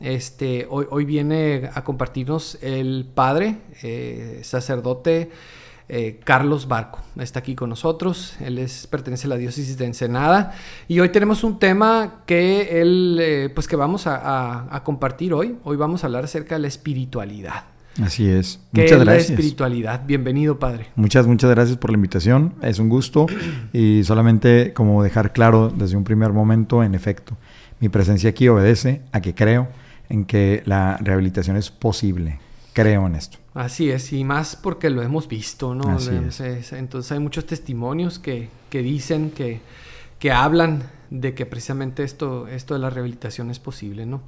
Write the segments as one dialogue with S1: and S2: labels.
S1: Este, hoy, hoy viene a compartirnos el padre, eh, sacerdote eh, Carlos Barco. Está aquí con nosotros. Él es, pertenece a la diócesis de Ensenada. Y hoy tenemos un tema que él, eh, pues que vamos a, a, compartir hoy. Hoy vamos a hablar acerca de la espiritualidad.
S2: Así es.
S1: ¿Qué muchas es gracias. la espiritualidad? Bienvenido, padre.
S2: Muchas, muchas gracias por la invitación. Es un gusto. y solamente como dejar claro desde un primer momento, en efecto, mi presencia aquí obedece a que creo en que la rehabilitación es posible. Creo en esto.
S1: Así es, y más porque lo hemos visto, ¿no? Entonces, entonces hay muchos testimonios que, que dicen, que, que hablan de que precisamente esto, esto de la rehabilitación es posible, ¿no?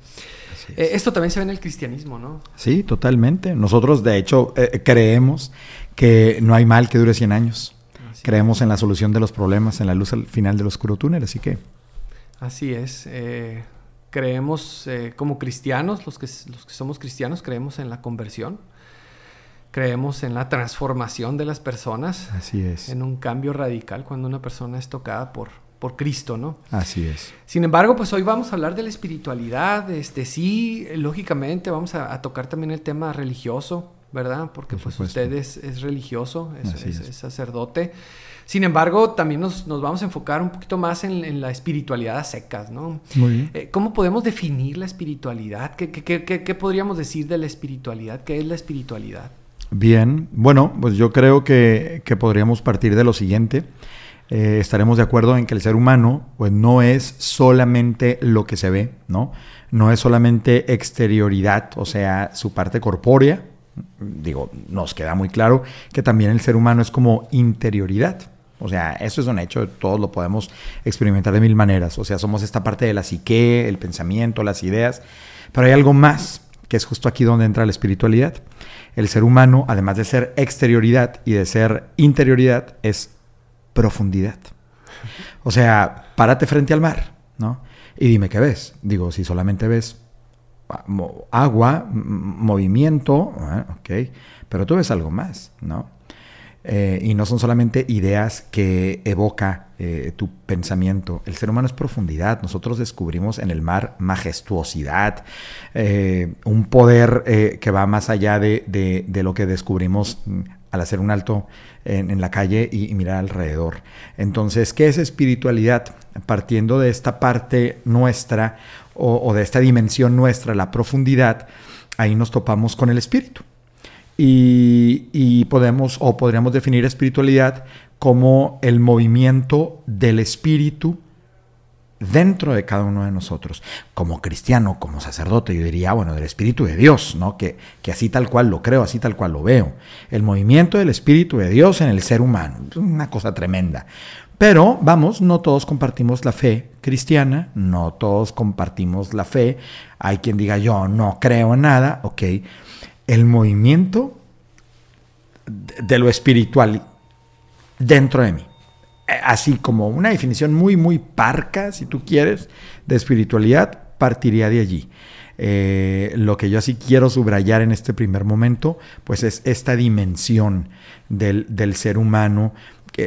S1: Eh, esto también se ve en el cristianismo, ¿no?
S2: Sí, totalmente. Nosotros, de hecho, eh, creemos que no hay mal que dure 100 años. creemos en la solución de los problemas, en la luz al final del oscuro túnel, así que...
S1: Así es. Eh, creemos eh, como cristianos, los que, los que somos cristianos, creemos en la conversión, creemos en la transformación de las personas.
S2: Así es.
S1: En un cambio radical cuando una persona es tocada por, por Cristo, ¿no?
S2: Así es.
S1: Sin embargo, pues hoy vamos a hablar de la espiritualidad. Este, sí, lógicamente vamos a, tocar también el tema religioso, ¿verdad? Porque pues usted es, religioso, es sacerdote. Sin embargo, también nos, vamos a enfocar un poquito más en, la espiritualidad a secas, ¿no?
S2: Muy bien.
S1: Eh, ¿Cómo podemos definir la espiritualidad? ¿Qué, podríamos decir de la espiritualidad? ¿Qué es la espiritualidad?
S2: Bien, bueno, pues yo creo que, podríamos partir de lo siguiente. Eh, estaremos de acuerdo en que el ser humano pues no es solamente lo que se ve, ¿no? No es solamente exterioridad, o sea, su parte corpórea. Digo, nos queda muy claro que también el ser humano es como interioridad. O sea, eso es un hecho, todos lo podemos experimentar de mil maneras. O sea, somos esta parte de la psique, el pensamiento, las ideas, pero hay algo más, que es justo aquí donde entra la espiritualidad. El ser humano, además de ser exterioridad y de ser interioridad, es profundidad. O sea, párate frente al mar, ¿no? Y dime qué ves. Digo, si solamente ves agua, movimiento, ah, ok, pero tú ves algo más, ¿no? Eh, y no son solamente ideas que evoca eh, tu pensamiento. El ser humano es profundidad. Nosotros descubrimos en el mar majestuosidad, eh, un poder que va más allá de, lo que descubrimos mm, al hacer un alto en, la calle y, mirar alrededor. Entonces, ¿qué es espiritualidad? Partiendo de esta parte nuestra o de esta dimensión nuestra, la profundidad, ahí nos topamos con el espíritu. Y, podemos o podríamos definir espiritualidad como el movimiento del espíritu dentro de cada uno de nosotros. Como cristiano, como sacerdote, yo diría, bueno, del Espíritu de Dios, ¿no? Que, que, así tal cual lo creo, así tal cual lo veo. El movimiento del Espíritu de Dios en el ser humano. Es una cosa tremenda. Pero, vamos, no todos compartimos la fe cristiana, no todos compartimos la fe. Hay quien diga, yo no creo en nada, ok el movimiento de lo espiritual dentro de mí. Eh, así como una definición muy, muy parca, si tú quieres, de espiritualidad, partiría de allí. Eh, lo que yo así quiero subrayar en este primer momento, pues es esta dimensión del, del ser humano,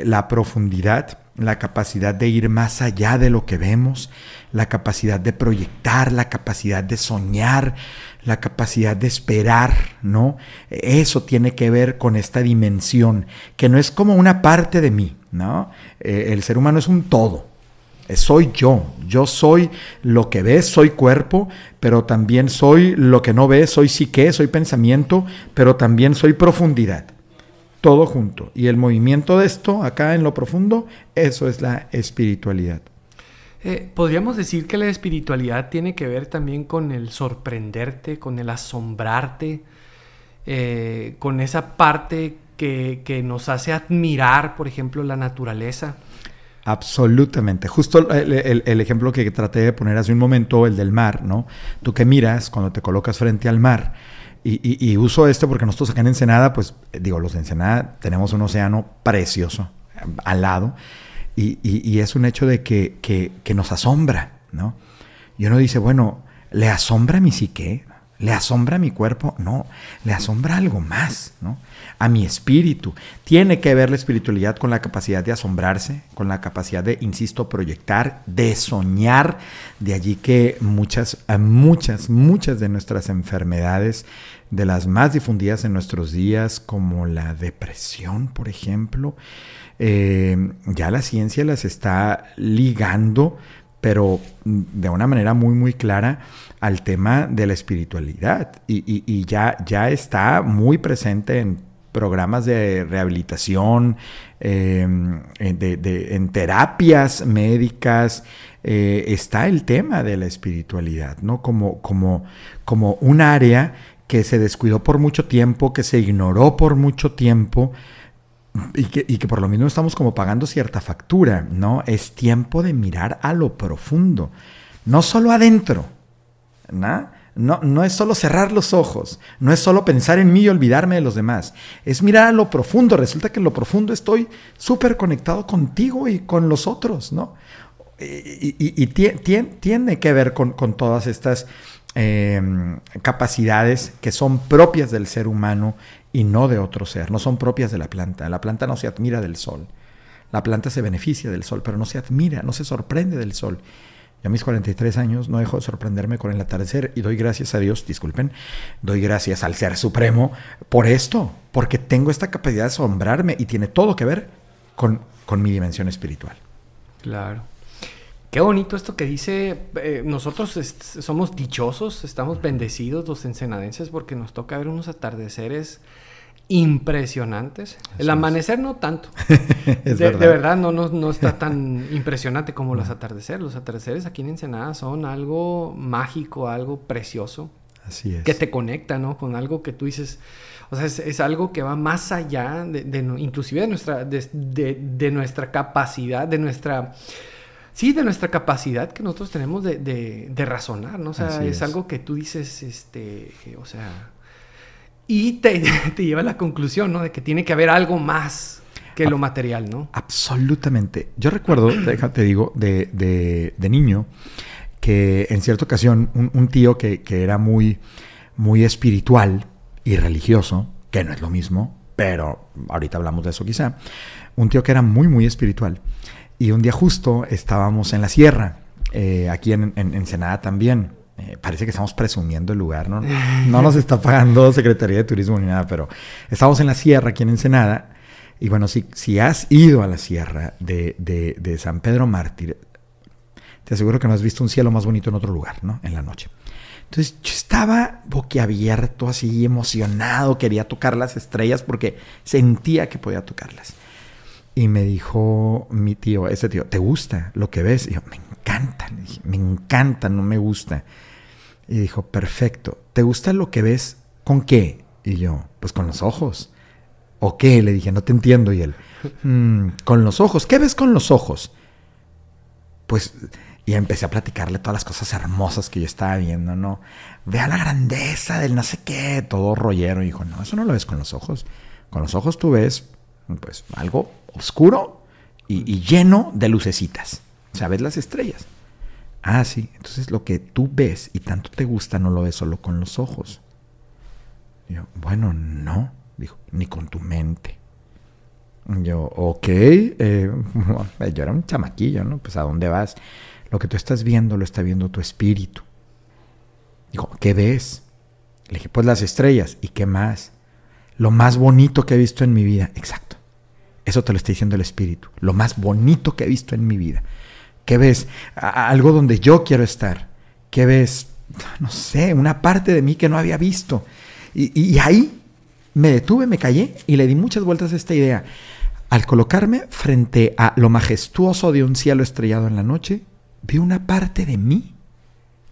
S2: la profundidad, la capacidad de ir más allá de lo que vemos, la capacidad de proyectar, la capacidad de soñar, la capacidad de esperar, ¿no? Eso tiene que ver con esta dimensión, que no es como una parte de mí, ¿no? Eh, el ser humano es un todo. Eh, soy yo, yo soy lo que ves, soy cuerpo, pero también soy lo que no ves, soy psique, soy pensamiento, pero también soy profundidad. Todo junto. Y el movimiento de esto, acá en lo profundo, eso es la espiritualidad.
S1: Eh, Podríamos decir que la espiritualidad tiene que ver también con el sorprenderte, con el asombrarte, eh, con esa parte que, nos hace admirar, por ejemplo, la naturaleza.
S2: Absolutamente. Justo el, ejemplo que traté de poner hace un momento, el del mar, ¿no? Tú que miras cuando te colocas frente al mar, y, uso este porque nosotros acá en Ensenada, pues digo, los de Ensenada tenemos un océano precioso al lado, y, es un hecho de que, nos asombra, ¿no? Y uno dice, bueno, ¿le asombra mi psique? ¿Le asombra mi cuerpo? No, le asombra algo más, ¿no? A mi espíritu. Tiene que ver la espiritualidad con la capacidad de asombrarse, con la capacidad de, insisto, proyectar, de soñar. De allí que muchas, muchas, muchas de nuestras enfermedades, de las más difundidas en nuestros días, como la depresión, por ejemplo, eh, ya la ciencia las está ligando pero de una manera muy, muy clara al tema de la espiritualidad. Y, ya, ya está muy presente en programas de rehabilitación, em, en terapias médicas, eh, está el tema de la espiritualidad, ¿no? Como, como, como un área que se descuidó por mucho tiempo, que se ignoró por mucho tiempo, y que, por lo mismo estamos como pagando cierta factura, ¿no? Es tiempo de mirar a lo profundo, no solo adentro, ¿no? No, no es solo cerrar los ojos, no es solo pensar en mí y olvidarme de los demás, es mirar a lo profundo. Resulta que en lo profundo estoy súper conectado contigo y con los otros, ¿no? Y, tiene que ver con, todas estas em, capacidades que son propias del ser humano y no de otro ser, no son propias de la planta. La planta no se admira del sol. La planta se beneficia del sol, pero no se admira, no se sorprende del sol. A mis 43 años no dejo de sorprenderme con el atardecer y doy gracias a Dios, disculpen, doy gracias al Ser Supremo por esto, porque tengo esta capacidad de asombrarme y tiene todo que ver con, con mi dimensión espiritual.
S1: Claro. Qué bonito esto que dice, eh, nosotros somos dichosos, estamos bendecidos los ensenadenses porque nos toca ver unos atardeceres impresionantes. el amanecer no tanto. de, verdad. no, no, está tan impresionante como los atardeceres. Los atardeceres aquí en Ensenada son algo mágico, algo precioso.
S2: Así es.
S1: Que te conecta, ¿no? Con algo que tú dices... O sea, es, algo que va más allá de, inclusive de nuestra, de, nuestra capacidad, de nuestra... Sí, de nuestra capacidad que nosotros tenemos de, razonar, ¿no? O sea, es, algo que tú dices, este, o sea, y te, lleva a la conclusión, ¿no? De que tiene que haber algo más que lo material, ¿no?
S2: Absolutamente. Yo recuerdo, déjate digo, de, niño, que en cierta ocasión un, tío que, era muy, muy espiritual y religioso, que no es lo mismo, pero ahorita hablamos de eso quizá, un tío que era muy, muy espiritual. Y un día justo estábamos en la sierra, eh, aquí en, en Ensenada también, eh, parece que estamos presumiendo el lugar, ¿no? No nos está pagando Secretaría de Turismo ni nada, pero estamos en la sierra, aquí en Ensenada. Y bueno, si, si has ido a la sierra de, de, San Pedro Mártir, te aseguro que no has visto un cielo más bonito en otro lugar, ¿no? En la noche. Entonces yo estaba boquiabierto, así emocionado, quería tocar las estrellas porque sentía que podía tocarlas. Y me dijo mi tío, ese tío, ¿te gusta lo que ves? Y yo, me encanta, me encanta, no me gusta. Y dijo, perfecto, ¿te gusta lo que ves? ¿Con qué? Y yo, pues con los ojos. ¿O qué? Le dije, no te entiendo. Y él, mm, con los ojos. ¿Qué ves con los ojos? Pues, y empecé a platicarle todas las cosas hermosas que yo estaba viendo, ¿no? Vea la grandeza del no sé qué, todo rollero. Y dijo, no, eso no lo ves con los ojos. Con los ojos tú ves, pues, algo oscuro y, y lleno de lucecitas. O sea, ves las estrellas. Ah, sí. Entonces lo que tú ves y tanto te gusta no lo ves solo con los ojos. yo, bueno, no. Dijo, ni con tu mente. Yo, ok. Eh, yo era un chamaquillo, ¿no? Pues a dónde vas. Lo que tú estás viendo lo está viendo tu espíritu. Dijo, ¿qué ves? Le dije, pues las estrellas. ¿Y qué más? Lo más bonito que he visto en mi vida. Exacto. Eso te lo está diciendo el espíritu. Lo más bonito que he visto en mi vida. ¿Qué ves? algo donde yo quiero estar. ¿Qué ves? No sé, una parte de mí que no había visto. Y, ahí me detuve, me callé y le di muchas vueltas a esta idea. Al colocarme frente a lo majestuoso de un cielo estrellado en la noche, vi una parte de mí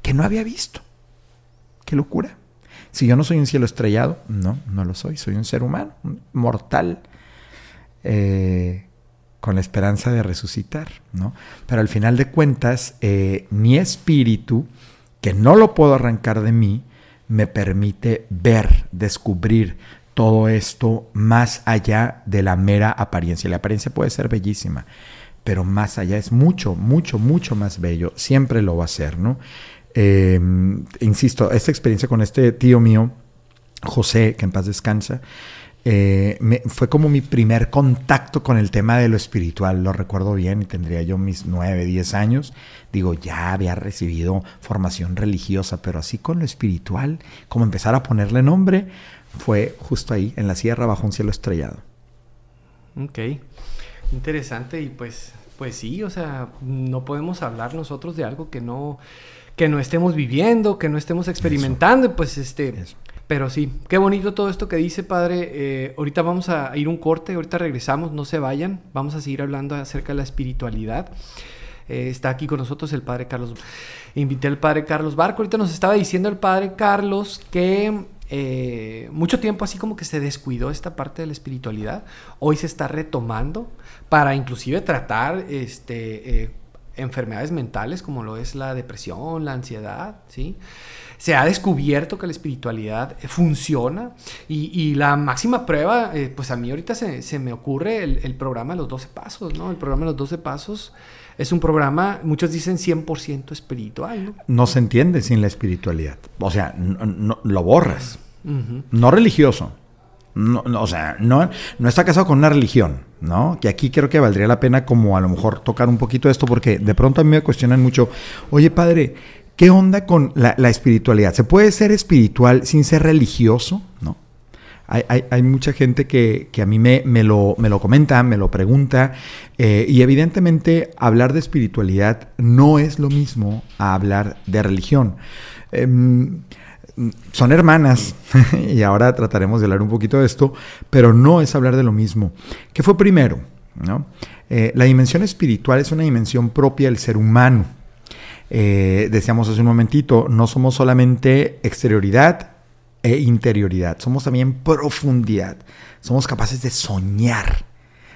S2: que no había visto. Qué locura. Si yo no soy un cielo estrellado, no, no lo soy. Soy un ser humano, mortal. Eh, con la esperanza de resucitar, ¿no? Pero al final de cuentas, eh, mi espíritu, que no lo puedo arrancar de mí, me permite ver, descubrir todo esto más allá de la mera apariencia. La apariencia puede ser bellísima, pero más allá es mucho, mucho, mucho más bello. Siempre lo va a ser, ¿no? Eh, insisto, esta experiencia con este tío mío, José, que en paz descansa, eh, fue como mi primer contacto con el tema de lo espiritual, lo recuerdo bien, y tendría yo mis 9, 10 años. Digo, ya había recibido formación religiosa, pero así con lo espiritual, como empezar a ponerle nombre, fue justo ahí, en la sierra, bajo un cielo estrellado.
S1: Ok, interesante y pues, pues sí, o sea, no podemos hablar nosotros de algo que no, que no estemos viviendo, que no estemos experimentando, pues este... Pero sí, qué bonito todo esto que dice, padre. Eh, ahorita vamos a ir un corte, ahorita regresamos, no se vayan. Vamos a seguir hablando acerca de la espiritualidad. Eh, está aquí con nosotros el padre Carlos. Invité al padre Carlos Barco. Ahorita nos estaba diciendo el padre Carlos que eh, mucho tiempo así como que se descuidó esta parte de la espiritualidad. Hoy se está retomando para inclusive tratar este, enfermedades mentales como lo es la depresión, la ansiedad, ¿sí? Se ha descubierto que la espiritualidad funciona y, la máxima prueba, eh, pues a mí ahorita se, me ocurre el, programa de los 12 pasos, ¿no? El programa de los 12 pasos es un programa, muchos dicen 100% espiritual, ¿no?
S2: No se entiende sin la espiritualidad. O sea, no, lo borras. No religioso. No, o sea, no, no está casado con una religión, ¿no? Que aquí creo que valdría la pena como a lo mejor tocar un poquito esto porque de pronto a mí me cuestionan mucho, oye padre, ¿Qué onda con la, espiritualidad? ¿Se puede ser espiritual sin ser religioso? ¿No? Hay, mucha gente que, a mí me, lo, me, lo, comenta, me lo pregunta, eh, y evidentemente hablar de espiritualidad no es lo mismo a hablar de religión. Em, son hermanas, y ahora trataremos de hablar un poquito de esto, pero no es hablar de lo mismo. ¿Qué fue primero? ¿no? Eh, la dimensión espiritual es una dimensión propia del ser humano eh, decíamos hace un momentito, no somos solamente exterioridad e interioridad, somos también profundidad. Somos capaces de soñar,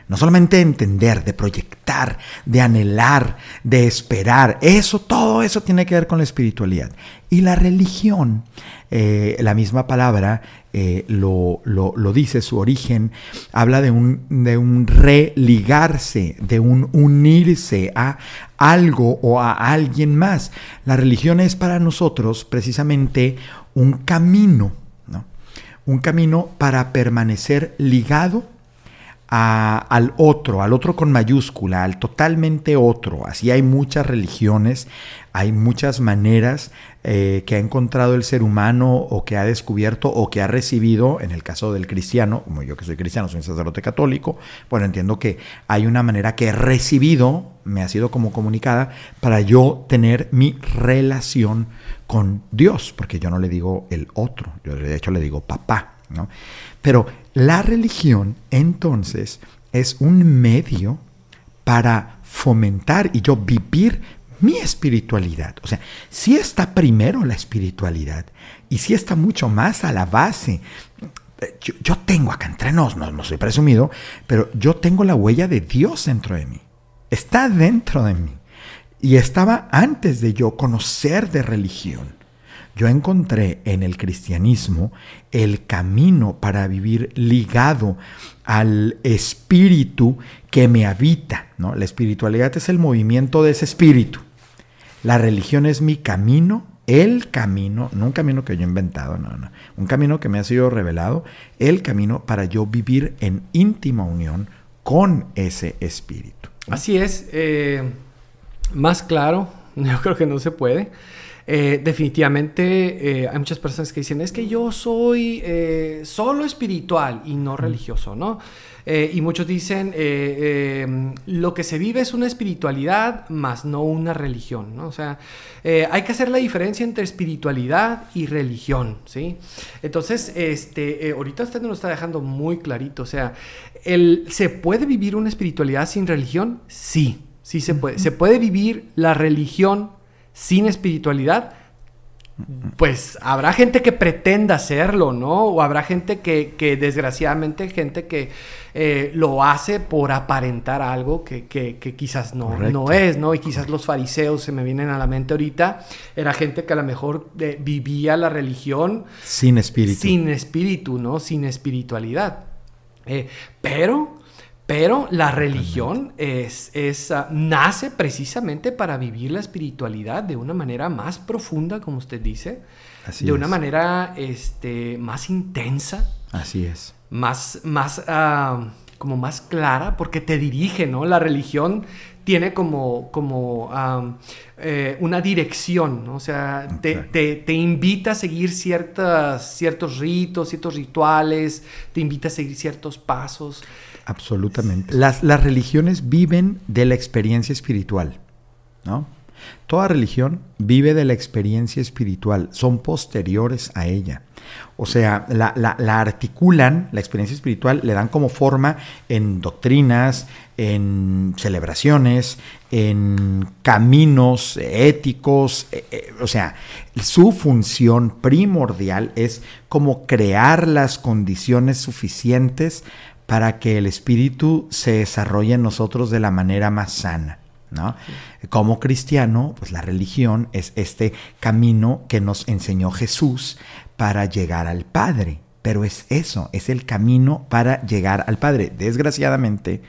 S2: no solamente de entender, de proyectar, de anhelar, de esperar. Eso, todo eso tiene que ver con la espiritualidad. Y la religión, eh, la misma palabra eh, lo, lo, dice, su origen, habla de un, de un religarse, de un unirse a algo o a alguien más. La religión es para nosotros precisamente un camino, ¿no? un camino para permanecer ligado al otro, al otro con mayúscula, al totalmente otro. Así hay muchas religiones, hay muchas maneras eh, que ha encontrado el ser humano o que ha descubierto o que ha recibido, en el caso del cristiano, como yo que soy cristiano, soy un sacerdote católico, bueno, entiendo que hay una manera que he recibido, me ha sido como comunicada, para yo tener mi relación con Dios, porque yo no le digo el otro, yo de hecho le digo papá, ¿no? Pero la religión entonces es un medio para fomentar y yo vivir mi espiritualidad. O sea, si está primero la espiritualidad y si está mucho más a la base. Yo, tengo acá entre nos, no, no soy presumido, pero yo tengo la huella de Dios dentro de mí. Está dentro de mí. Y estaba antes de yo conocer de religión yo encontré en el cristianismo el camino para vivir ligado al espíritu que me habita. ¿no? La espiritualidad es el movimiento de ese espíritu. La religión es mi camino, el camino, no un camino que yo he inventado, no, no, un camino que me ha sido revelado, el camino para yo vivir en íntima unión con ese espíritu.
S1: Así es, eh, más claro, yo creo que no se puede. Eh, definitivamente eh, hay muchas personas que dicen, es que yo soy eh, solo espiritual y no religioso, ¿no? y muchos dicen, lo que se vive es una espiritualidad más no una religión, ¿no? O sea, hay que hacer la diferencia entre espiritualidad y religión, ¿sí? Entonces, este, ahorita usted nos lo está dejando muy clarito, o sea, el, ¿se puede vivir una espiritualidad sin religión? Sí, sí se puede. ¿Se puede vivir la religión sin espiritualidad, pues habrá gente que pretenda hacerlo, ¿no? O habrá gente que, desgraciadamente, gente que eh, lo hace por aparentar algo que, quizás no, no es, ¿no? Y quizás los fariseos se me vienen a la mente ahorita, era gente que a lo mejor eh, vivía la religión
S2: sin espíritu.
S1: Sin espíritu, ¿no? Sin espiritualidad. Eh, pero Pero la religión es, es ah, nace precisamente para vivir la espiritualidad de una manera más profunda, como usted dice, de una manera este, más intensa.
S2: Así es.
S1: Más, más, ah, como más clara, porque te dirige, ¿no? La religión tiene como, como eh, una dirección, ¿no? o sea, te, te, invita a seguir ciertas, ciertos ritos, ciertos rituales, te invita a seguir ciertos pasos.
S2: Absolutamente. Las, las religiones viven de la experiencia espiritual, ¿no? Toda religión vive de la experiencia espiritual, son posteriores a ella. O sea, la, articulan, la experiencia espiritual, le dan como forma en doctrinas, en celebraciones, en caminos éticos. Eh, eh, o sea, su función primordial es como crear las condiciones suficientes para que el espíritu se desarrolle en nosotros de la manera más sana. Como cristiano, pues la religión es este camino que nos enseñó Jesús para llegar al Padre. Pero es eso, es el camino para llegar al Padre. Desgraciadamente,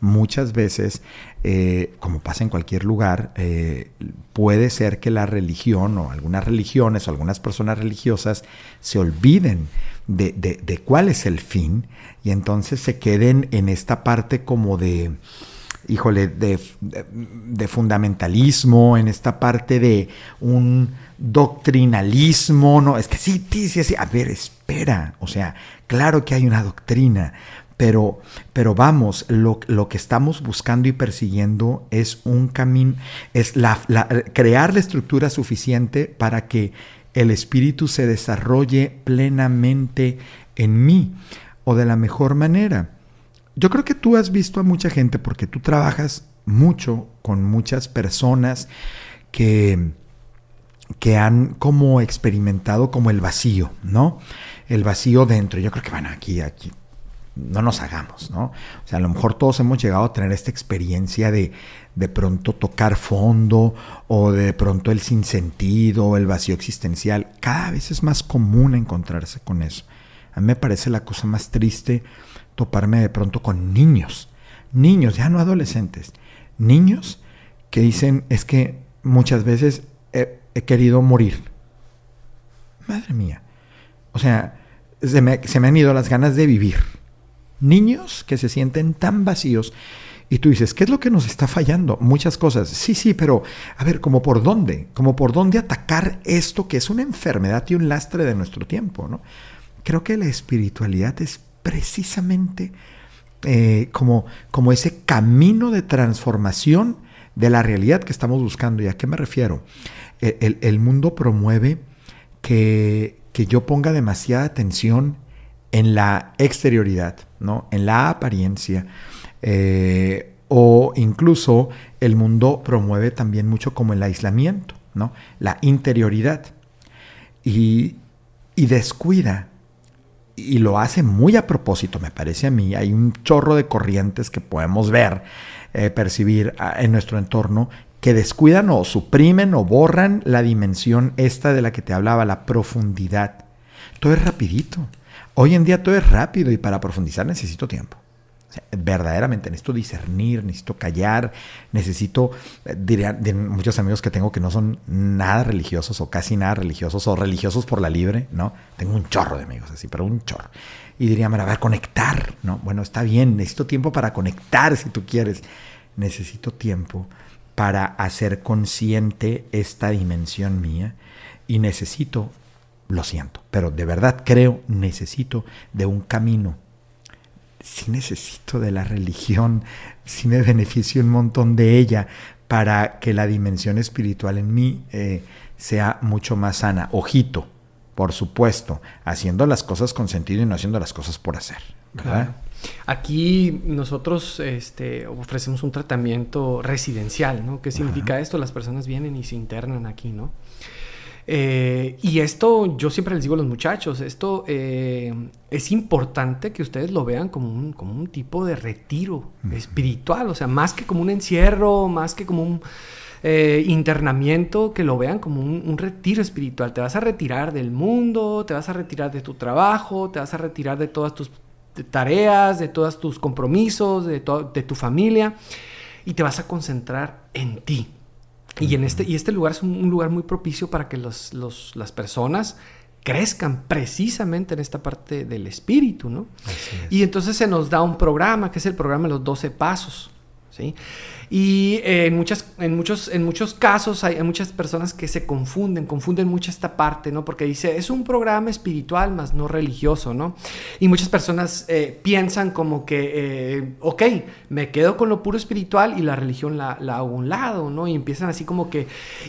S2: muchas veces, eh, como pasa en cualquier lugar, eh, puede ser que la religión o algunas religiones o algunas personas religiosas se olviden de cuál es el fin y entonces se queden en esta parte como de híjole, de, fundamentalismo, en esta parte de un doctrinalismo, no, es que sí, sí, sí, sí, a ver, espera, o sea, claro que hay una doctrina, pero, pero vamos, lo, que estamos buscando y persiguiendo es un camino, es la, crear la estructura suficiente para que el espíritu se desarrolle plenamente en mí o de la mejor manera. Yo creo que tú has visto a mucha gente porque tú trabajas mucho con muchas personas que, que han como experimentado como el vacío, ¿no? El vacío dentro. Yo creo que, bueno, aquí, aquí, no nos hagamos, ¿no? O sea, a lo mejor todos hemos llegado a tener esta experiencia de de pronto tocar fondo o de pronto el sinsentido, el vacío existencial. Cada vez es más común encontrarse con eso. A mí me parece la cosa más triste toparme de pronto con niños, niños, ya no adolescentes, niños que dicen es que muchas veces he, querido morir. Madre mía. O sea, se me, se me han ido las ganas de vivir. Niños que se sienten tan vacíos y tú dices, ¿qué es lo que nos está fallando? Muchas cosas. Sí, sí, pero a ver, ¿como por dónde? ¿Como por dónde atacar esto que es una enfermedad y un lastre de nuestro tiempo? ¿no? Creo que la espiritualidad es precisamente eh, como, como ese camino de transformación de la realidad que estamos buscando. ¿Y a qué me refiero? E, el, mundo promueve que, yo ponga demasiada atención en la exterioridad, ¿no? en la apariencia, eh, o incluso el mundo promueve también mucho como el aislamiento, ¿no? la interioridad, y, y descuida y lo hace muy a propósito, me parece a mí. Hay un chorro de corrientes que podemos ver, eh, percibir ah, en nuestro entorno que descuidan o suprimen o borran la dimensión esta de la que te hablaba, la profundidad. Todo es rapidito. Hoy en día todo es rápido y para profundizar necesito tiempo verdaderamente necesito discernir, necesito callar, necesito, eh, diría de muchos amigos que tengo que no son nada religiosos o casi nada religiosos o religiosos por la libre, ¿no? Tengo un chorro de amigos así, pero un chorro. Y diría, mira, a ver, conectar, ¿no? Bueno, está bien, necesito tiempo para conectar si tú quieres. Necesito tiempo para hacer consciente esta dimensión mía y necesito, lo siento, pero de verdad creo, necesito de un camino sí necesito de la religión, sí me beneficio un montón de ella para que la dimensión espiritual en mí eh, sea mucho más sana. Ojito, por supuesto, haciendo las cosas con sentido y no haciendo las cosas por hacer. ¿verdad?
S1: Aquí nosotros este, ofrecemos un tratamiento residencial, ¿no? ¿Qué significa esto? Las personas vienen y se internan aquí, ¿no? Eh, y esto, yo siempre les digo a los muchachos, esto eh, es importante que ustedes lo vean como un, como un tipo de retiro espiritual, o sea, más que como un encierro, más que como un eh, internamiento, que lo vean como un, un, retiro espiritual. Te vas a retirar del mundo, te vas a retirar de tu trabajo, te vas a retirar de todas tus tareas, de todos tus compromisos, de, de tu familia, y te vas a concentrar en ti. Y, en este, y este lugar es un, lugar muy propicio para que los, las personas crezcan precisamente en esta parte del espíritu, ¿no? Y entonces se nos da un programa, que es el programa de los 12 pasos, ¿sí? Y eh, en, muchas, en, muchos, en muchos casos hay, muchas personas que se confunden, confunden mucho esta parte, ¿no? Porque dice, es un programa espiritual más no religioso, ¿no? Y muchas personas eh, piensan como que, eh, ok, me quedo con lo puro espiritual y la religión la, la hago a un lado, ¿no? Y empiezan así como que...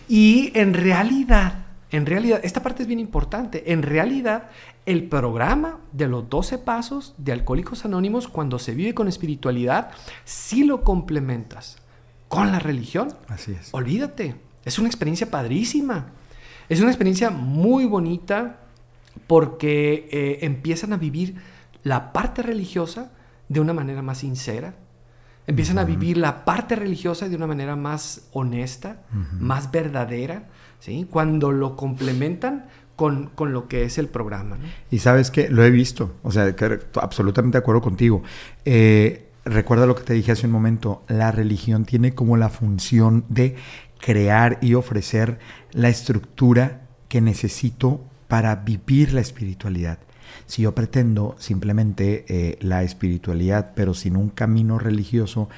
S1: Y en realidad en realidad, esta parte es bien importante. En realidad, el programa de los 12 pasos de Alcohólicos Anónimos, cuando se vive con espiritualidad, si lo complementas con la religión,
S2: Así es.
S1: olvídate. Es una experiencia padrísima. Es una experiencia muy bonita porque eh, empiezan a vivir la parte religiosa de una manera más sincera. Empiezan a vivir la parte religiosa de una manera más honesta, más verdadera cuando lo complementan con, lo que es el programa.
S2: Y sabes que lo he visto, o sea, absolutamente de acuerdo contigo. Eh, recuerda lo que te dije hace un momento, la religión tiene como la función de crear y ofrecer la estructura que necesito para vivir la espiritualidad. Si yo pretendo simplemente eh, la espiritualidad, pero sin un camino religioso,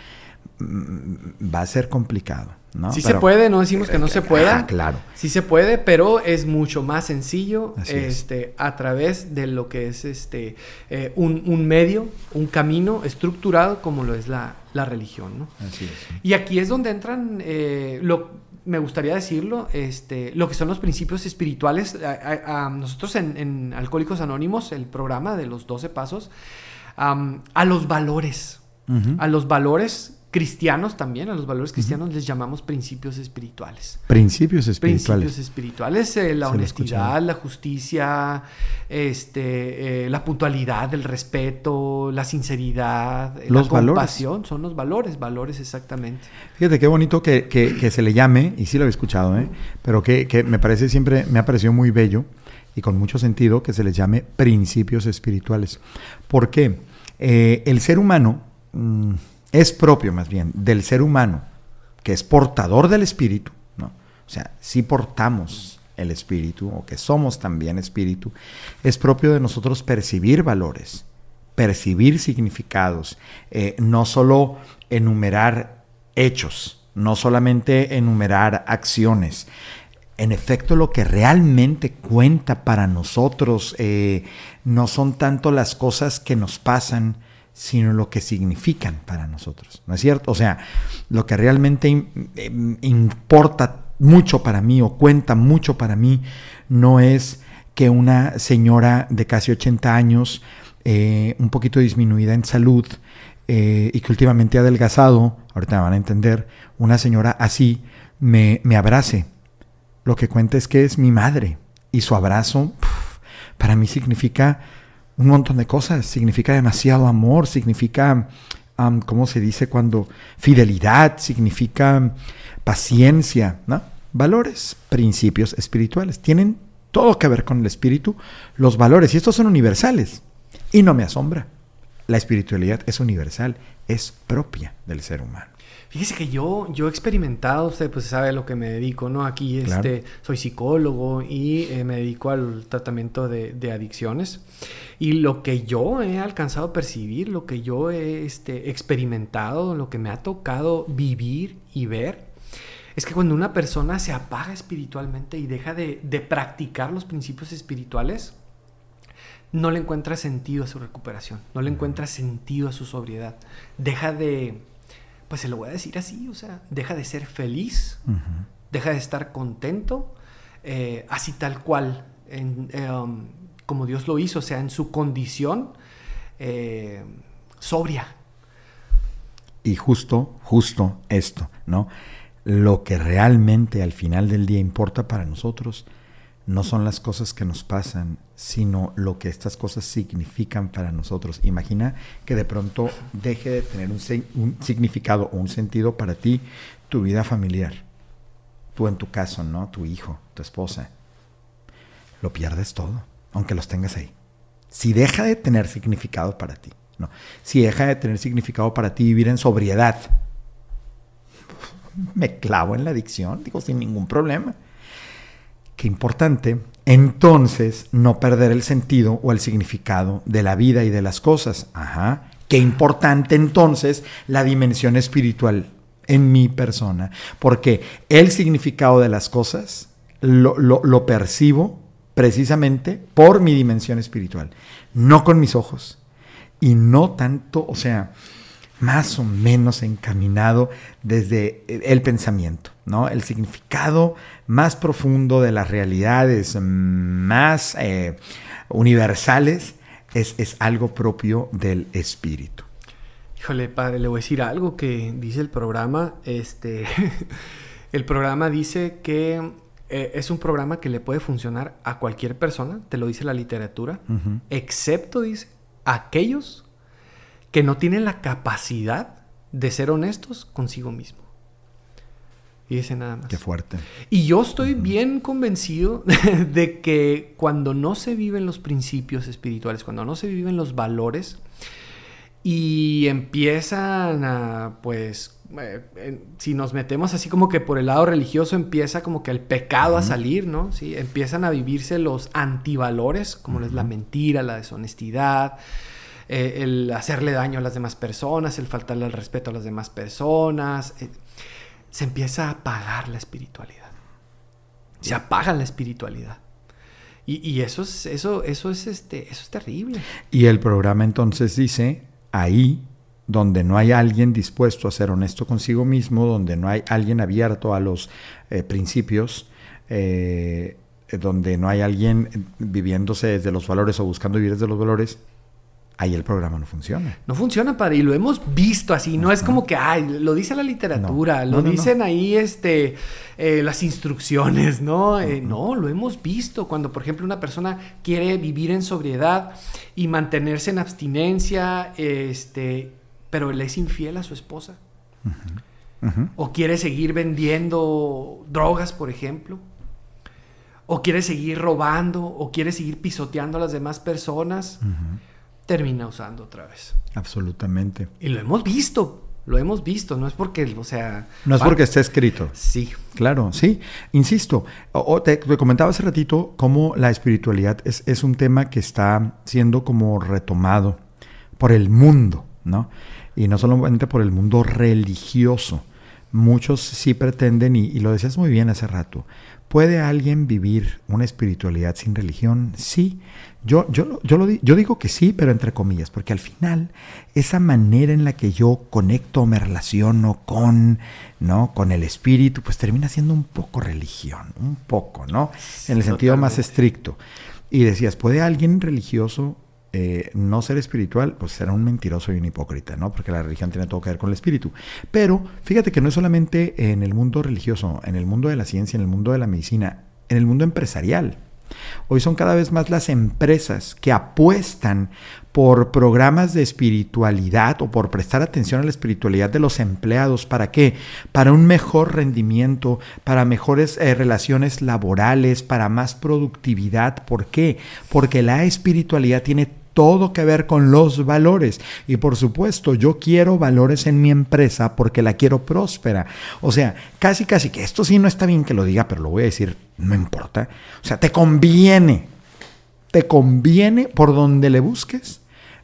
S2: va a ser complicado.
S1: Sí se puede, no decimos que no se pueda.
S2: claro.
S1: Sí se puede, pero es mucho más sencillo este, a través de lo que es este, eh, un, medio, un camino estructurado como lo es la, religión. ¿no?
S2: Así es.
S1: Y aquí es donde entran, eh, lo, me gustaría decirlo, este, lo que son los principios espirituales. A, nosotros en, Alcohólicos Anónimos, el programa de los 12 pasos, a los valores. A los valores cristianos también, a los valores cristianos les llamamos principios espirituales.
S2: Principios espirituales.
S1: Principios espirituales, eh, la honestidad, la justicia, este, eh, la puntualidad, el respeto, la sinceridad, eh,
S2: la
S1: compasión, son los valores, valores exactamente.
S2: Fíjate qué bonito que, que, se le llame, y sí lo he escuchado, ¿eh? pero que, que me parece siempre, me ha parecido muy bello y con mucho sentido que se les llame principios espirituales. ¿Por qué? el ser humano... Mm, es propio más bien del ser humano, que es portador del espíritu, ¿no? o sea, si portamos el espíritu, o que somos también espíritu, es propio de nosotros percibir valores, percibir significados, eh, no solo enumerar hechos, no solamente enumerar acciones. En efecto, lo que realmente cuenta para nosotros eh, no son tanto las cosas que nos pasan, sino lo que significan para nosotros, ¿no es cierto? O sea, lo que realmente importa mucho para mí o cuenta mucho para mí no es que una señora de casi 80 años, eh, un poquito disminuida en salud eh, y que últimamente ha adelgazado, ahorita me van a entender, una señora así me abrace. Lo que cuenta es que es mi madre y su abrazo para mí significa un montón de cosas. Significa demasiado amor, significa, ¿cómo se dice cuando? Fidelidad, significa paciencia, ¿no? Valores, principios espirituales. Tienen todo que ver con el espíritu, los valores, y estos son universales. Y no me asombra. La espiritualidad es universal, es propia del ser humano.
S1: Fíjese que yo, yo he experimentado, usted pues sabe lo que me dedico, ¿no? Aquí este, soy psicólogo y eh, me dedico al tratamiento de, adicciones. Y lo que yo he alcanzado a percibir, lo que yo he este, experimentado, lo que me ha tocado vivir y ver, es que cuando una persona se apaga espiritualmente y deja de, de practicar los principios espirituales, no le encuentra sentido a su recuperación, no le encuentra sentido a su sobriedad, deja de pues se lo voy a decir así, o sea, deja de ser feliz, deja de estar contento, eh, así tal cual, eh, um, como Dios lo hizo, o sea, en su condición eh, sobria.
S2: Y justo, justo esto, ¿no? Lo que realmente al final del día importa para nosotros no son las cosas que nos pasan, sino lo que estas cosas significan para nosotros. Imagina que de pronto deje de tener un, significado o un sentido para ti tu vida familiar. Tú en tu caso, ¿no? Tu hijo, tu esposa. Lo pierdes todo, aunque los tengas ahí. si deja de tener significado para ti, ¿no? Si deja de tener significado para ti vivir en sobriedad, me clavo en la adicción, digo, sin ningún problema. Qué importante, entonces, no perder el sentido o el significado de la vida y de las cosas. Ajá. Qué importante entonces la dimensión espiritual en mi persona, porque el significado de las cosas lo, lo percibo precisamente por mi dimensión espiritual, no con mis ojos y no tanto, o sea, más o menos encaminado desde el pensamiento, ¿no? El significado más profundo de las realidades más eh, universales es, es, algo propio del espíritu.
S1: Híjole, padre, le voy a decir algo que dice el programa. Este, el programa dice que eh, es un programa que le puede funcionar a cualquier persona, te lo dice la literatura, excepto, dice, aquellos que no tienen la capacidad de ser honestos consigo mismo. Y dice nada más.
S2: Qué fuerte.
S1: Y yo estoy bien convencido de que cuando no se viven los principios espirituales, cuando no se viven los valores y empiezan a, pues, eh, si nos metemos así como que por el lado religioso empieza como que el pecado a salir, ¿no? Sí, empiezan a vivirse los antivalores, como es la mentira, la deshonestidad, eh, el hacerle daño a las demás personas, el faltarle el respeto a las demás personas. Eh, se empieza a apagar la espiritualidad. Se apaga la espiritualidad. Y, eso es, eso, eso es este, eso es terrible.
S2: Y el programa entonces dice, ahí donde no hay alguien dispuesto a ser honesto consigo mismo, donde no hay alguien abierto a los eh, principios, donde no hay alguien viviéndose desde los valores o buscando vivir desde los valores, ahí el programa no funciona.
S1: No funciona, padre, y lo hemos visto así, no es como que, ay, lo dice la literatura, lo dicen ahí este, eh, las instrucciones, ¿no? Eh, no, lo hemos visto. Cuando, por ejemplo, una persona quiere vivir en sobriedad y mantenerse en abstinencia, este, pero le es infiel a su esposa. O quiere seguir vendiendo drogas, por ejemplo. O quiere seguir robando, o quiere seguir pisoteando a las demás personas termina usando otra vez.
S2: Absolutamente.
S1: Y lo hemos visto, lo hemos visto, no es porque, o sea...
S2: No es porque esté escrito.
S1: Sí.
S2: Claro, sí. Insisto, o, te, comentaba hace ratito cómo la espiritualidad es, es, un tema que está siendo como retomado por el mundo, ¿no? Y no solamente por el mundo religioso. Muchos sí pretenden, y, y lo decías muy bien hace rato, ¿puede alguien vivir una espiritualidad sin religión? Sí. Yo, yo, yo, lo, yo digo que sí, pero entre comillas, porque al final esa manera en la que yo conecto o me relaciono con, ¿no? con el espíritu, pues termina siendo un poco religión, un poco, ¿no? en el sentido más estricto. Y decías, ¿puede alguien religioso eh, no ser espiritual? Pues será un mentiroso y un hipócrita, ¿no? Porque la religión tiene todo que ver con el espíritu. Pero fíjate que no es solamente en el mundo religioso, en el mundo de la ciencia, en el mundo de la medicina, en el mundo empresarial. Hoy son cada vez más las empresas que apuestan por programas de espiritualidad o por prestar atención a la espiritualidad de los empleados. ¿Para qué? Para un mejor rendimiento, para mejores eh, relaciones laborales, para más productividad. ¿Por qué? Porque la espiritualidad tiene todo que ver con los valores. Y por supuesto, yo quiero valores en mi empresa porque la quiero próspera. O sea, casi, casi que esto sí no está bien que lo diga, pero lo voy a decir, no importa. O sea, te conviene, te conviene por donde le busques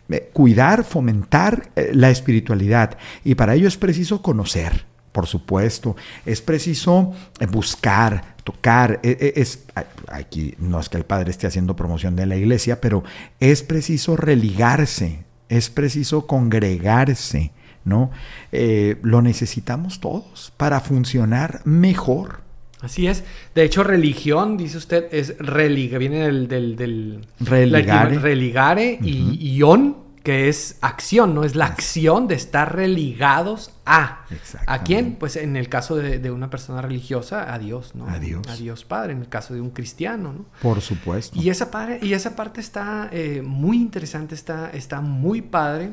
S2: eh, cuidar, fomentar eh, la espiritualidad. Y para ello es preciso conocer, por supuesto. Es preciso eh, buscar, tocar, e, e, es, aquí no es que el padre esté haciendo promoción de la iglesia, pero es preciso religarse, es preciso congregarse, ¿no? Eh, lo necesitamos todos para funcionar mejor.
S1: Así es. De hecho, religión, dice usted, es religa, viene del... del,
S2: religare.
S1: religare y ion, que es acción, ¿no? Es la acción de estar religados a. ¿A quién? Pues en el caso de, una persona religiosa, a Dios, ¿no?
S2: A Dios.
S1: A Dios Padre, en el caso de un cristiano, ¿no?
S2: Por supuesto.
S1: Y esa, padre, y esa parte está eh, muy interesante, está, está muy padre.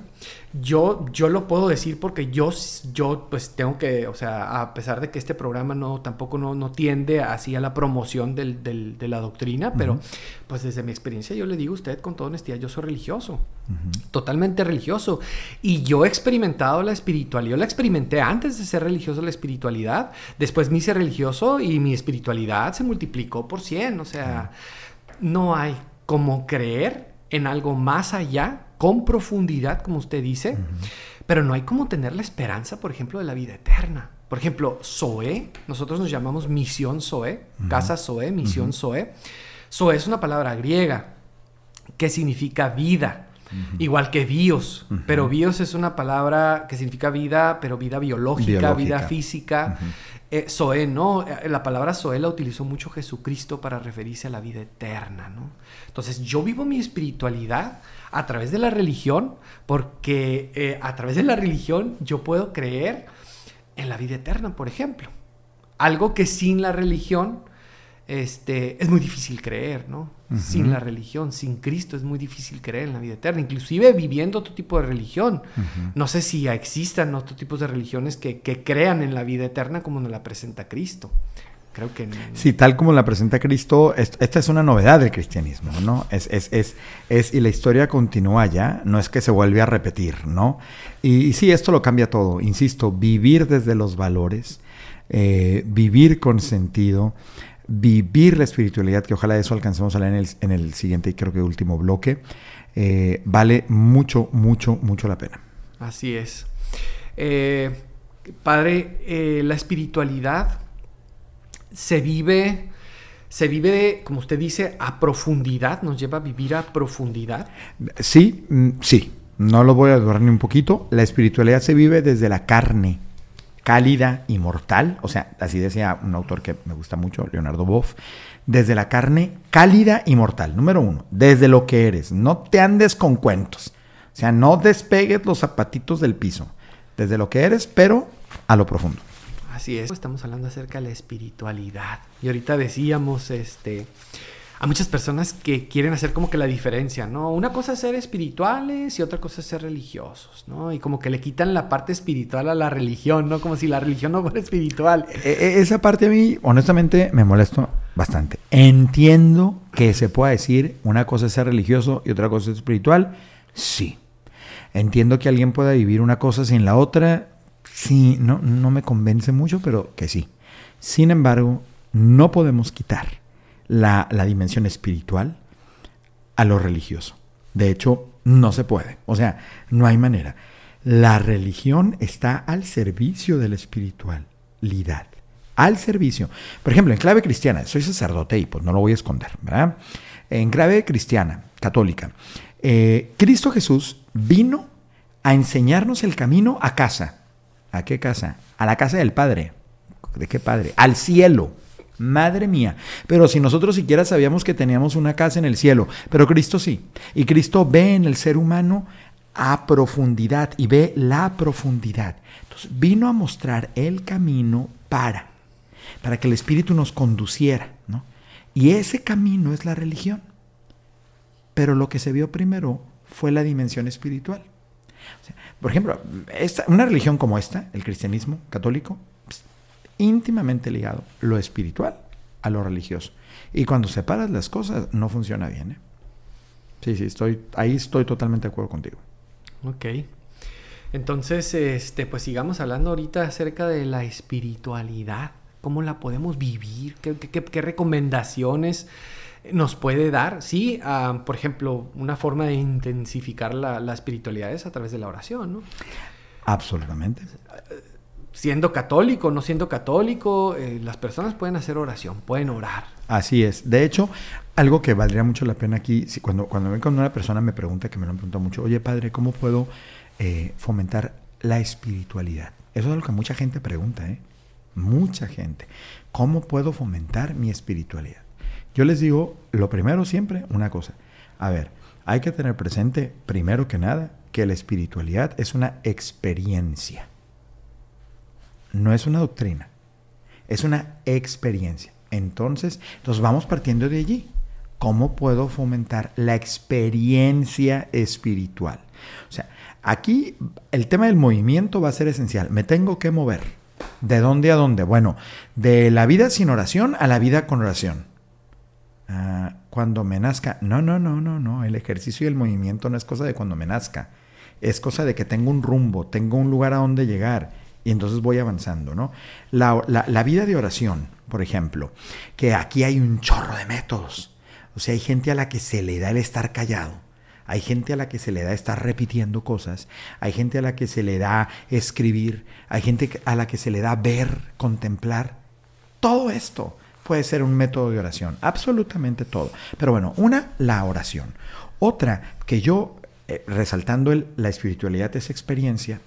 S1: Yo, yo lo puedo decir porque yo, yo pues tengo que, o sea, a pesar de que este programa no, tampoco no, no tiende así a la promoción del, del, de la doctrina, pero pues desde mi experiencia yo le digo a usted con toda honestidad, yo soy religioso, totalmente religioso. Y yo he experimentado la espiritualidad, yo la experimenté antes de ser religioso la espiritualidad, después me hice religioso y mi espiritualidad se multiplicó por 100, o sea, no hay como creer en algo más allá con profundidad, como usted dice, pero no hay como tener la esperanza, por ejemplo, de la vida eterna. Por ejemplo, Zoe, nosotros nos llamamos misión Zoe, casa Zoe, misión Zoe. Zoe es una palabra griega que significa vida, igual que bios, pero bios es una palabra que significa vida, pero vida biológica, vida física. Eh, Zoe, ¿no? Eh, la palabra Zoe la utilizó mucho Jesucristo para referirse a la vida eterna, ¿no? Entonces yo vivo mi espiritualidad a través de la religión, porque eh, a través de la religión yo puedo creer en la vida eterna, por ejemplo. Algo que sin la religión este, es muy difícil creer, ¿no? Sin la religión, sin Cristo es muy difícil creer en la vida eterna, inclusive viviendo otro tipo de religión. No sé si existan otros tipos de religiones que, que, crean en la vida eterna como nos la presenta Cristo. Creo que...
S2: Sí, tal como la presenta Cristo, esta es una novedad del cristianismo, ¿no? Es, es, es, es, y la historia continúa ya, no es que se vuelve a repetir, ¿no? Y, sí, esto lo cambia todo, insisto, vivir desde los valores, eh, vivir con sentido, vivir la espiritualidad, que ojalá eso alcancemos a leer en el, en el siguiente y creo que último bloque, eh, vale mucho, mucho, mucho la pena.
S1: Así es. Eh, padre, la espiritualidad se vive, se vive, como usted dice, a profundidad, nos lleva a vivir a profundidad.
S2: Sí, mm, sí, no lo voy a durar ni un poquito. La espiritualidad se vive desde la carne cálida y mortal, o sea, así decía un autor que me gusta mucho, Leonardo Boff, desde la carne cálida y mortal, número uno, desde lo que eres, no te andes con cuentos, o sea, no despegues los zapatitos del piso, desde lo que eres, pero a lo profundo.
S1: Así es. Estamos hablando acerca de la espiritualidad. Y ahorita decíamos, este, a muchas personas que quieren hacer como que la diferencia, ¿no? Una cosa es ser espirituales y otra cosa es ser religiosos, ¿no? Y como que le quitan la parte espiritual a la religión, ¿no? Como si la religión no fuera espiritual.
S2: E, e, esa parte a mí, honestamente, me molesto bastante. Entiendo que se pueda decir una cosa es ser religioso y otra cosa es espiritual. Sí. Entiendo que alguien pueda vivir una cosa sin la otra. Sí, no, no me convence mucho, pero que sí. Sin embargo, no podemos quitar la, dimensión espiritual a lo religioso. De hecho, no se puede. O sea, no hay manera. La religión está al servicio de la espiritualidad. Al servicio. Por ejemplo, en clave cristiana, soy sacerdote y pues no lo voy a esconder, ¿verdad? En clave cristiana, católica, eh, Cristo Jesús vino a enseñarnos el camino a casa. ¿A qué casa? A la casa del Padre. ¿De qué Padre? Al cielo. Madre mía. Pero si nosotros siquiera sabíamos que teníamos una casa en el cielo, pero Cristo sí. Y Cristo ve en el ser humano a profundidad y ve la profundidad. Entonces vino a mostrar el camino para, para que el Espíritu nos conduciera. ¿no? Y ese camino es la religión. Pero lo que se vio primero fue la dimensión espiritual. Por ejemplo, esta, una religión como esta, el cristianismo católico, íntimamente ligado lo espiritual a lo religioso. Y cuando separas las cosas, no funciona bien. ¿eh? Sí, sí, estoy, ahí estoy totalmente de acuerdo contigo.
S1: Ok. Entonces, este, pues sigamos hablando ahorita acerca de la espiritualidad. ¿Cómo la podemos vivir? qué recomendaciones? nos puede dar, sí, por ejemplo, una forma de intensificar la, espiritualidad es a través de la oración, ¿no?
S2: Absolutamente.
S1: Siendo católico, no siendo católico, eh, las personas pueden hacer oración, pueden orar.
S2: Así es. De hecho, algo que valdría mucho la pena aquí, si cuando, cuando ven cuando una persona me pregunta, que me lo han preguntado mucho, oye padre, ¿cómo puedo eh, fomentar la espiritualidad? Eso es lo que mucha gente pregunta, ¿eh? Mucha gente. ¿Cómo puedo fomentar mi espiritualidad? Yo les digo, lo primero siempre, una cosa. A ver, hay que tener presente, primero que nada, que la espiritualidad es una experiencia. No es una doctrina, es una experiencia. Entonces, entonces vamos partiendo de allí. ¿Cómo puedo fomentar la experiencia espiritual? O sea, aquí el tema del movimiento va a ser esencial. Me tengo que mover. ¿De dónde a dónde? Bueno, de la vida sin oración a la vida con oración. Ah, cuando me nazca. No, no, no, no, no. El ejercicio y el movimiento no es cosa de cuando me nazca. Es cosa de que tengo un rumbo, tengo un lugar a donde llegar y entonces voy avanzando, ¿no? La, vida de oración, por ejemplo, que aquí hay un chorro de métodos. O sea, hay gente a la que se le da el estar callado. Hay gente a la que se le da estar repitiendo cosas. Hay gente a la que se le da escribir. Hay gente a la que se le da ver, contemplar. Todo esto puede ser un método de oración. Absolutamente todo. Pero bueno, una, la oración. Otra, que yo, eh, resaltando el, la espiritualidad, esa experiencia,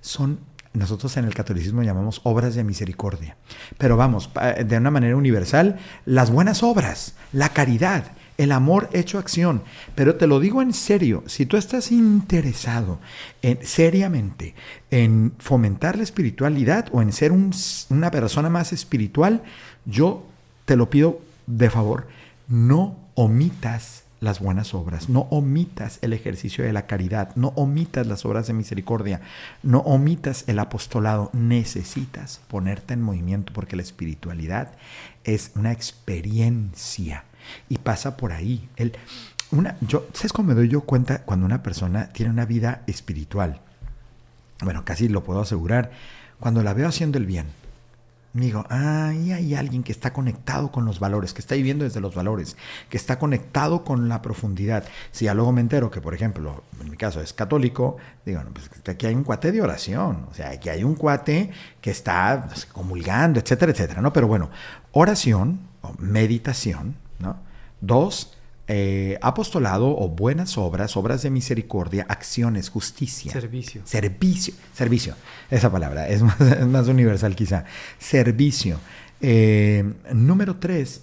S2: son nosotros en el catolicismo llamamos obras de misericordia. Pero vamos, de una manera universal, las buenas obras, la caridad, el amor hecho acción. Pero te lo digo en serio, si tú estás interesado en, seriamente en fomentar la espiritualidad o en ser una persona más espiritual, yo te lo pido de favor, no omitas las buenas obras, no omitas el ejercicio de la caridad, no omitas las obras de misericordia, no omitas el apostolado, necesitas ponerte en movimiento porque la espiritualidad es una experiencia y pasa por ahí. El, una, yo, ¿Sabes cómo me doy yo cuenta cuando una persona tiene una vida espiritual? Bueno, casi lo puedo asegurar. Cuando la veo haciendo el bien, digo, ahí hay alguien que está conectado con los valores, que está viviendo desde los valores, que está conectado con la profundidad. Si ya luego me entero que, por ejemplo, en mi caso es católico, digo, pues aquí hay un cuate de oración, o sea, aquí hay un cuate que está comulgando, etcétera, etcétera, ¿no? Pero bueno, oración o meditación, ¿no? Dos, eh, apostolado o buenas obras, obras de misericordia, acciones, justicia.
S1: Servicio.
S2: Servicio, servicio. Esa palabra es más, universal quizá. Servicio. Eh, número tres,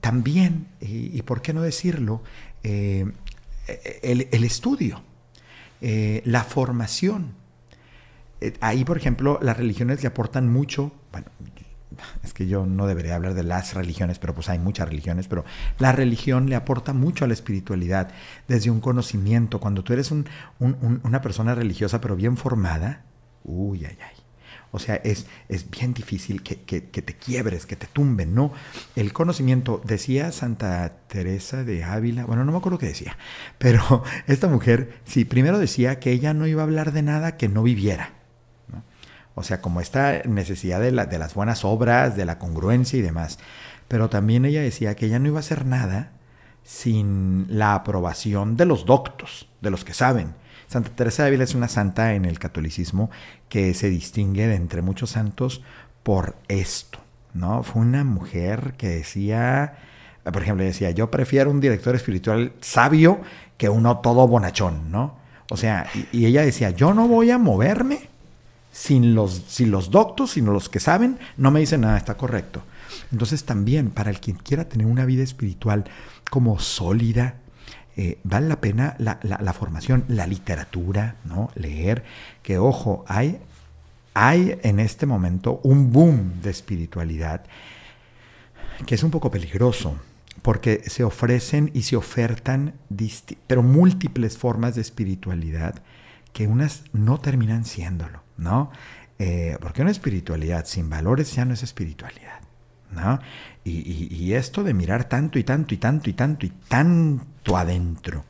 S2: también, y, por qué no decirlo, eh, el, el, estudio, la formación. ahí, por ejemplo, las religiones le aportan mucho, bueno, es que yo no debería hablar de las religiones, pero pues hay muchas religiones, pero la religión le aporta mucho a la espiritualidad desde un conocimiento. Cuando tú eres una persona religiosa pero bien formada, uy, ay, ay. O sea, es, es bien difícil que, que, te quiebres, que te tumben, ¿no? El conocimiento, decía Santa Teresa de Ávila, bueno, no me acuerdo qué decía, pero esta mujer, sí, primero decía que ella no iba a hablar de nada que no viviera. O sea, como esta necesidad de, las buenas obras, de la congruencia y demás. Pero también ella decía que ella no iba a hacer nada sin la aprobación de los doctos, de los que saben. Santa Teresa de Ávila es una santa en el catolicismo que se distingue de entre muchos santos por esto, ¿no? Fue una mujer que decía, por ejemplo, decía, yo prefiero un director espiritual sabio que uno todo bonachón, ¿no? O sea, y ella decía, yo no voy a moverme sin los, sin los doctos, sino los que saben, no me dicen nada, está correcto. Entonces también para el quien quiera tener una vida espiritual como sólida, eh, vale la pena la, la, formación, la literatura, ¿no? Leer, que ojo, hay, hay en este momento un boom de espiritualidad que es un poco peligroso, porque se ofrecen y se ofertan, pero múltiples formas de espiritualidad que unas no terminan siéndolo. ¿No? Eh, porque una espiritualidad sin valores ya no es espiritualidad, ¿no? Y, esto de mirar tanto y tanto y tanto y tanto y tanto adentro,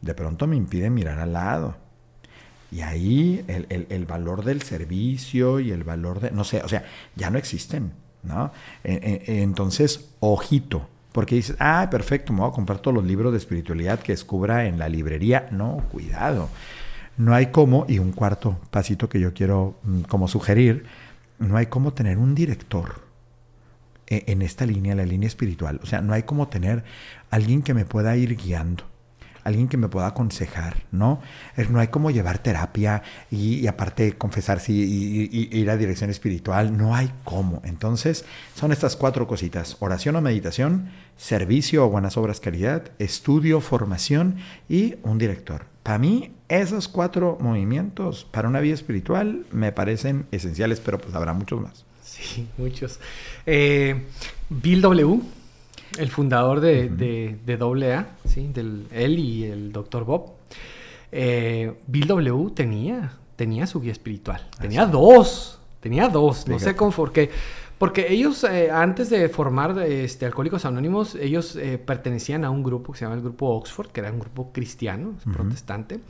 S2: de pronto me impide mirar al lado. Y ahí el, valor del servicio y el valor de, no sé, o sea, ya no existen, ¿no? E, e, entonces, ojito, porque dices, ah, perfecto, me voy a comprar todos los libros de espiritualidad que descubra en la librería. No, cuidado. No hay cómo, y un cuarto pasito que yo quiero mm, como sugerir, no hay cómo tener un director e, en esta línea, la línea espiritual. O sea, no hay como tener alguien que me pueda ir guiando, alguien que me pueda aconsejar, ¿no? No hay como llevar terapia y, aparte confesarse y, ir a dirección espiritual, no hay cómo. Entonces, son estas cuatro cositas, oración o meditación, servicio o buenas obras caridad, estudio, formación y un director. Para mí, esos cuatro movimientos para una vida espiritual me parecen esenciales, pero pues habrá muchos más.
S1: Sí, muchos. Eh, Bill W., el fundador de, de, AA, ¿sí? Del, él y el doctor Bob, eh, Bill W. tenía, tenía su guía espiritual. Tenía dos. Tenía dos. No sé cómo por qué. Porque ellos, eh, antes de formar este, Alcohólicos Anónimos, ellos eh, pertenecían a un grupo que se llama el Grupo Oxford, que era un grupo cristiano, protestante.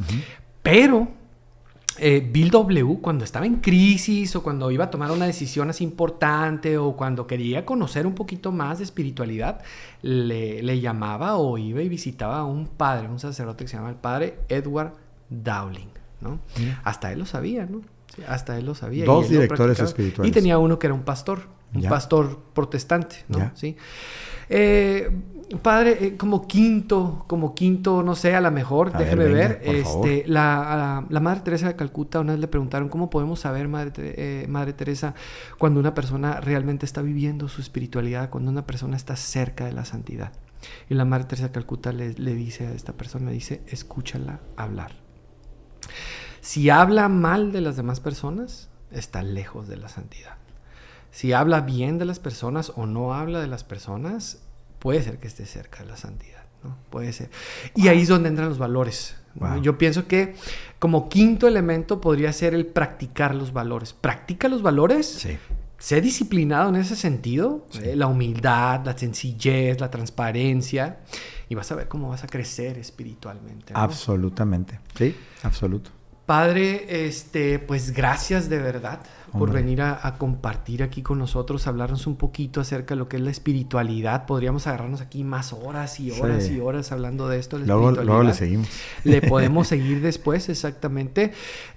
S1: Pero eh, Bill W., cuando estaba en crisis o cuando iba a tomar una decisión así importante o cuando quería conocer un poquito más de espiritualidad, le, llamaba o iba y visitaba a un padre, un sacerdote que se llama el padre Edward Dowling, ¿no? Hasta él lo sabía, ¿no? Hasta él lo sabía.
S2: Dos directores espirituales.
S1: Y tenía uno que era un pastor un pastor protestante, ¿no? Sí. Eh, padre, eh, como quinto, como quinto, no sé, a lo mejor, déjeme ver, este, la, Madre Teresa de Calcuta, una vez le preguntaron, ¿cómo podemos saber, Madre, eh, Madre Teresa, cuando una persona realmente está viviendo su espiritualidad, cuando una persona está cerca de la santidad? Y la Madre Teresa de Calcuta le, le dice a esta persona, dice, escúchala hablar. Si habla mal de las demás personas, está lejos de la santidad si habla bien de las personas o no habla de las personas, puede ser que esté cerca de la santidad, ¿no? Puede ser. Y ahí es donde entran los valores. Yo pienso que como quinto elemento podría ser el practicar los valores. Practica los valores. Sí. Sé disciplinado en ese sentido, eh, la humildad, la sencillez, la transparencia, y vas a ver cómo vas a crecer espiritualmente.
S2: Absolutamente, sí, absoluto.
S1: Padre, este, pues gracias de verdad por venir a, compartir aquí con nosotros, hablarnos un poquito acerca de lo que es la espiritualidad. Podríamos agarrarnos aquí más horas y horas y horas hablando de esto.
S2: luego, luego, le seguimos.
S1: Le podemos seguir después, exactamente.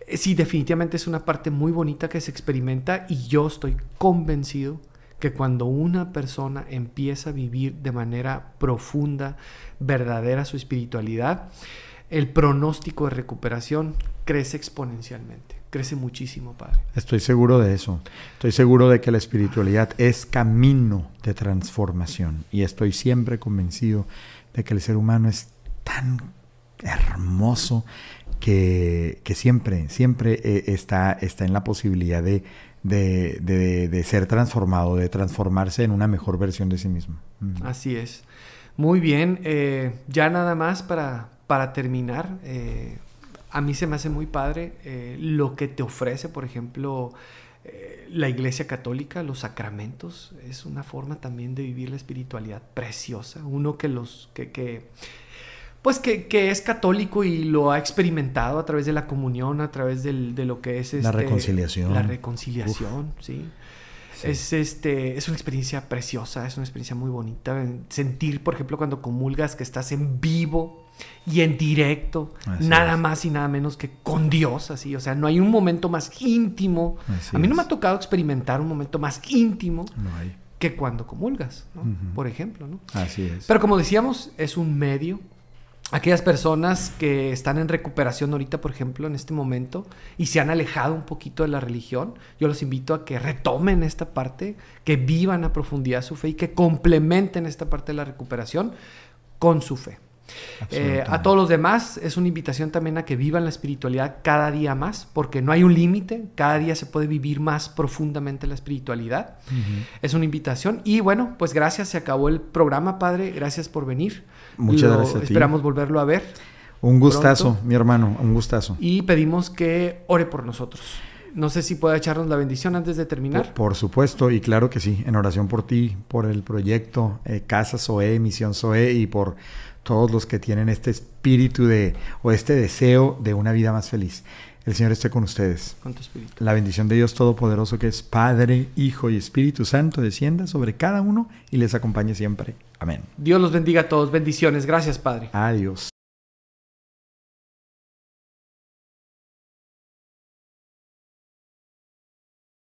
S1: Eh, sí, definitivamente es una parte muy bonita que se experimenta y yo estoy convencido que cuando una persona empieza a vivir de manera profunda, verdadera su espiritualidad, el pronóstico de recuperación crece exponencialmente. Crece muchísimo, Padre.
S2: Estoy seguro de eso. Estoy seguro de que la espiritualidad es camino de transformación. Y estoy siempre convencido de que el ser humano es tan hermoso que, siempre, siempre eh, está, está en la posibilidad de, de, ser transformado, de transformarse en una mejor versión de sí mismo.
S1: Mm. Así es. Muy bien. Eh, ya nada más para, para terminar. Eh, a mí se me hace muy padre eh, lo que te ofrece, por ejemplo, eh, la Iglesia Católica, los sacramentos. Es una forma también de vivir la espiritualidad preciosa. Uno que los que, pues que, es católico y lo ha experimentado a través de la comunión, a través de lo que es
S2: la este, reconciliación.
S1: La reconciliación, sí. Es, este, es una experiencia preciosa, es una experiencia muy bonita. Sentir, por ejemplo, cuando comulgas que estás en vivo y en directo, nada más y nada menos que con Dios, así, o sea, no hay un momento más íntimo. a mí no me ha tocado experimentar un momento más íntimo que cuando comulgas, por ejemplo, ¿no?
S2: Así es.
S1: Pero como decíamos, es un medio. Aquellas personas que están en recuperación ahorita, por ejemplo, en este momento, y se han alejado un poquito de la religión, yo los invito a que retomen esta parte, que vivan a profundidad su fe y que complementen esta parte de la recuperación con su fe. Eh, a todos los demás es una invitación también a que vivan la espiritualidad cada día más, porque no hay un límite, cada día se puede vivir más profundamente la espiritualidad. Es una invitación. Y bueno, pues gracias, se acabó el programa, Padre, gracias por venir.
S2: Muchas gracias.
S1: Esperamos volverlo a ver.
S2: Un gustazo, mi hermano, un gustazo.
S1: Y pedimos que ore por nosotros. No sé si puede echarnos la bendición antes de terminar.
S2: Por, supuesto, y claro que sí, en oración por ti, por el proyecto eh, Casa Soe, Misión Soe y por todos los que tienen este espíritu de, o este deseo de una vida más feliz. El Señor esté con ustedes.
S1: Con tu espíritu.
S2: La bendición de Dios Todopoderoso, que es Padre, Hijo y Espíritu Santo, descienda sobre cada uno y les acompañe siempre. Amén.
S1: Dios los bendiga a todos. Bendiciones. Gracias, Padre.
S2: Adiós.